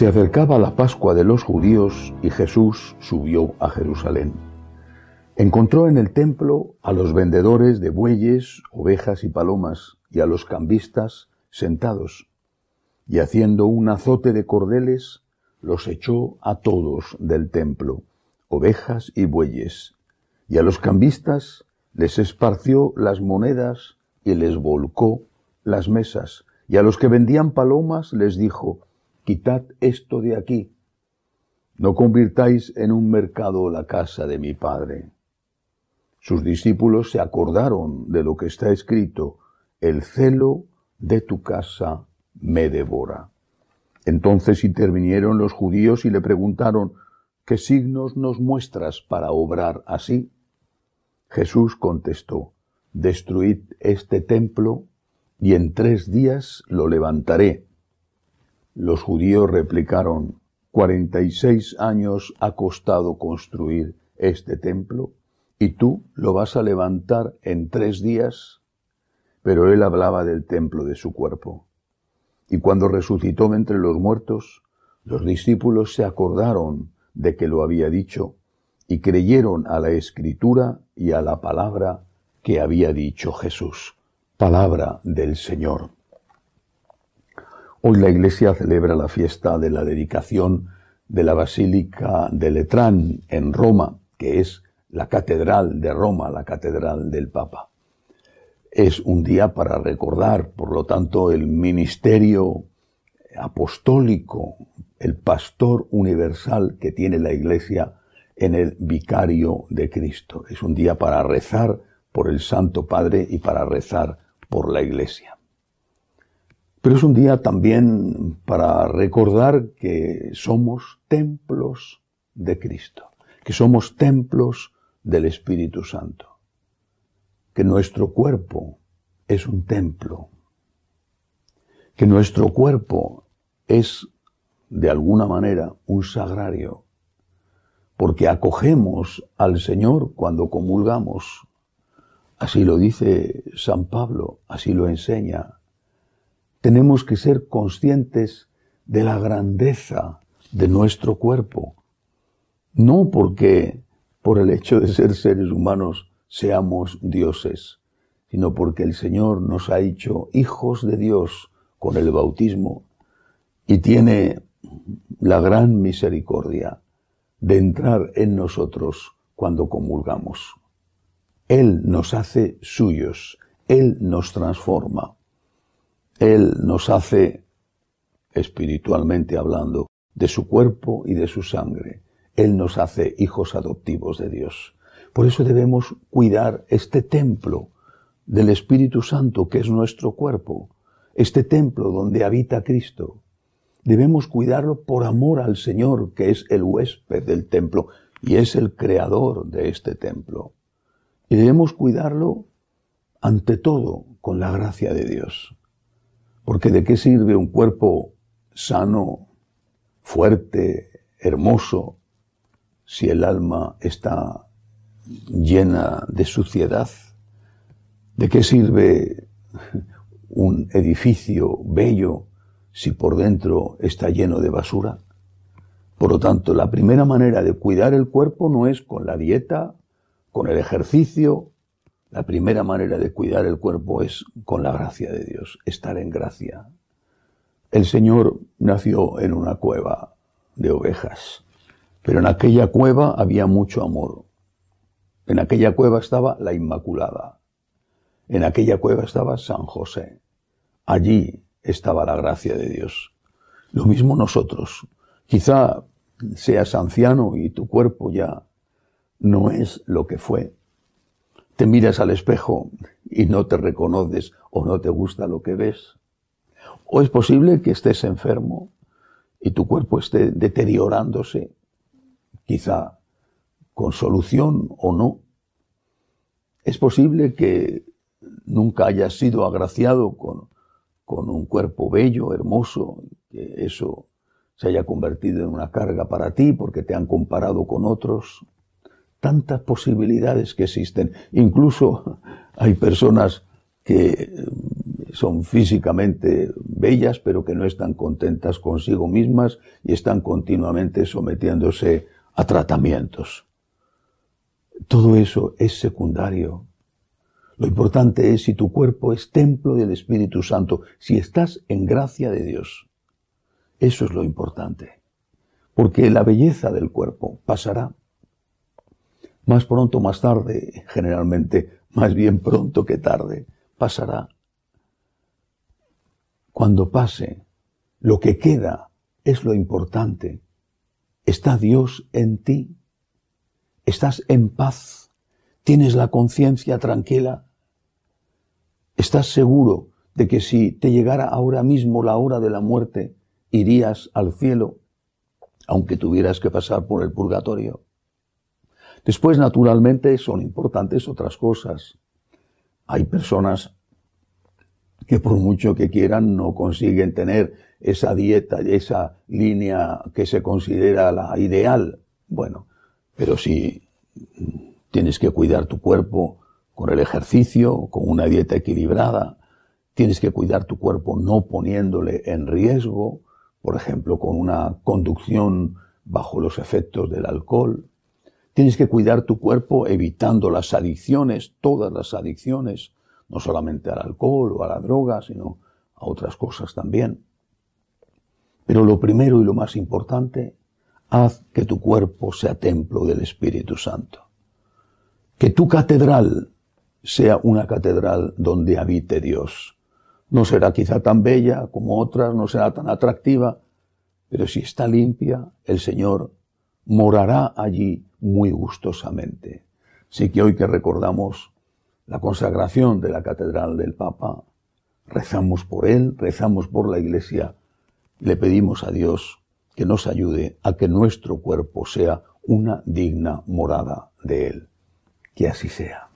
Se acercaba la Pascua de los judíos y Jesús subió a Jerusalén. Encontró en el templo a los vendedores de bueyes, ovejas y palomas y a los cambistas sentados, y haciendo un azote de cordeles, los echó a todos del templo, ovejas y bueyes, y a los cambistas les esparció las monedas y les volcó las mesas, y a los que vendían palomas les dijo, quitad esto de aquí, no convirtáis en un mercado la casa de mi Padre. Sus discípulos se acordaron de lo que está escrito, el celo de tu casa me devora. Entonces intervinieron los judíos y le preguntaron, ¿qué signos nos muestras para obrar así? Jesús contestó, destruid este templo y en tres días lo levantaré. Los judíos replicaron, cuarenta y seis años ha costado construir este templo y tú lo vas a levantar en tres días. Pero él hablaba del templo de su cuerpo. Y cuando resucitó entre los muertos, los discípulos se acordaron de que lo había dicho y creyeron a la escritura y a la palabra que había dicho Jesús. Palabra del Señor. Hoy la Iglesia celebra la fiesta de la dedicación de la Basílica de Letrán en Roma, que es la Catedral de Roma, la Catedral del Papa. Es un día para recordar, por lo tanto, el ministerio apostólico, el pastor universal que tiene la Iglesia en el vicario de Cristo. Es un día para rezar por el Santo Padre y para rezar por la Iglesia. Pero es un día también para recordar que somos templos de Cristo, que somos templos del Espíritu Santo, que nuestro cuerpo es un templo, que nuestro cuerpo es de alguna manera un sagrario, porque acogemos al Señor cuando comulgamos. Así lo dice San Pablo, así lo enseña tenemos que ser conscientes de la grandeza de nuestro cuerpo. No porque por el hecho de ser seres humanos seamos dioses, sino porque el Señor nos ha hecho hijos de Dios con el bautismo y tiene la gran misericordia de entrar en nosotros cuando comulgamos. Él nos hace suyos, Él nos transforma. Él nos hace, espiritualmente hablando, de su cuerpo y de su sangre. Él nos hace hijos adoptivos de Dios. Por eso debemos cuidar este templo del Espíritu Santo que es nuestro cuerpo, este templo donde habita Cristo. Debemos cuidarlo por amor al Señor, que es el huésped del templo y es el creador de este templo. Y debemos cuidarlo ante todo con la gracia de Dios. Porque ¿de qué sirve un cuerpo sano, fuerte, hermoso, si el alma está llena de suciedad? ¿De qué sirve un edificio bello si por dentro está lleno de basura? Por lo tanto, la primera manera de cuidar el cuerpo no es con la dieta, con el ejercicio, la primera manera de cuidar el cuerpo es con la gracia de Dios, estar en gracia. El Señor nació en una cueva de ovejas, pero en aquella cueva había mucho amor. En aquella cueva estaba la Inmaculada. En aquella cueva estaba San José. Allí estaba la gracia de Dios. Lo mismo nosotros. Quizá seas anciano y tu cuerpo ya no es lo que fue, te miras al espejo y no te reconoces o no te gusta lo que ves. O es posible que estés enfermo y tu cuerpo esté deteriorándose, quizá con solución o no. Es posible que nunca hayas sido agraciado con, con un cuerpo bello, hermoso, que eso se haya convertido en una carga para ti porque te han comparado con otros tantas posibilidades que existen. Incluso hay personas que son físicamente bellas, pero que no están contentas consigo mismas y están continuamente sometiéndose a tratamientos. Todo eso es secundario. Lo importante es si tu cuerpo es templo del Espíritu Santo, si estás en gracia de Dios. Eso es lo importante. Porque la belleza del cuerpo pasará. Más pronto, más tarde, generalmente, más bien pronto que tarde, pasará. Cuando pase, lo que queda es lo importante. Está Dios en ti. Estás en paz. Tienes la conciencia tranquila. Estás seguro de que si te llegara ahora mismo la hora de la muerte, irías al cielo, aunque tuvieras que pasar por el purgatorio. Después, naturalmente, son importantes otras cosas. Hay personas que por mucho que quieran no consiguen tener esa dieta, esa línea que se considera la ideal. Bueno, pero si tienes que cuidar tu cuerpo con el ejercicio, con una dieta equilibrada, tienes que cuidar tu cuerpo no poniéndole en riesgo, por ejemplo, con una conducción bajo los efectos del alcohol. Tienes que cuidar tu cuerpo evitando las adicciones, todas las adicciones, no solamente al alcohol o a la droga, sino a otras cosas también. Pero lo primero y lo más importante, haz que tu cuerpo sea templo del Espíritu Santo. Que tu catedral sea una catedral donde habite Dios. No será quizá tan bella como otras, no será tan atractiva, pero si está limpia, el Señor morará allí muy gustosamente. Así que hoy que recordamos la consagración de la Catedral del Papa, rezamos por él, rezamos por la Iglesia, le pedimos a Dios que nos ayude a que nuestro cuerpo sea una digna morada de él. Que así sea.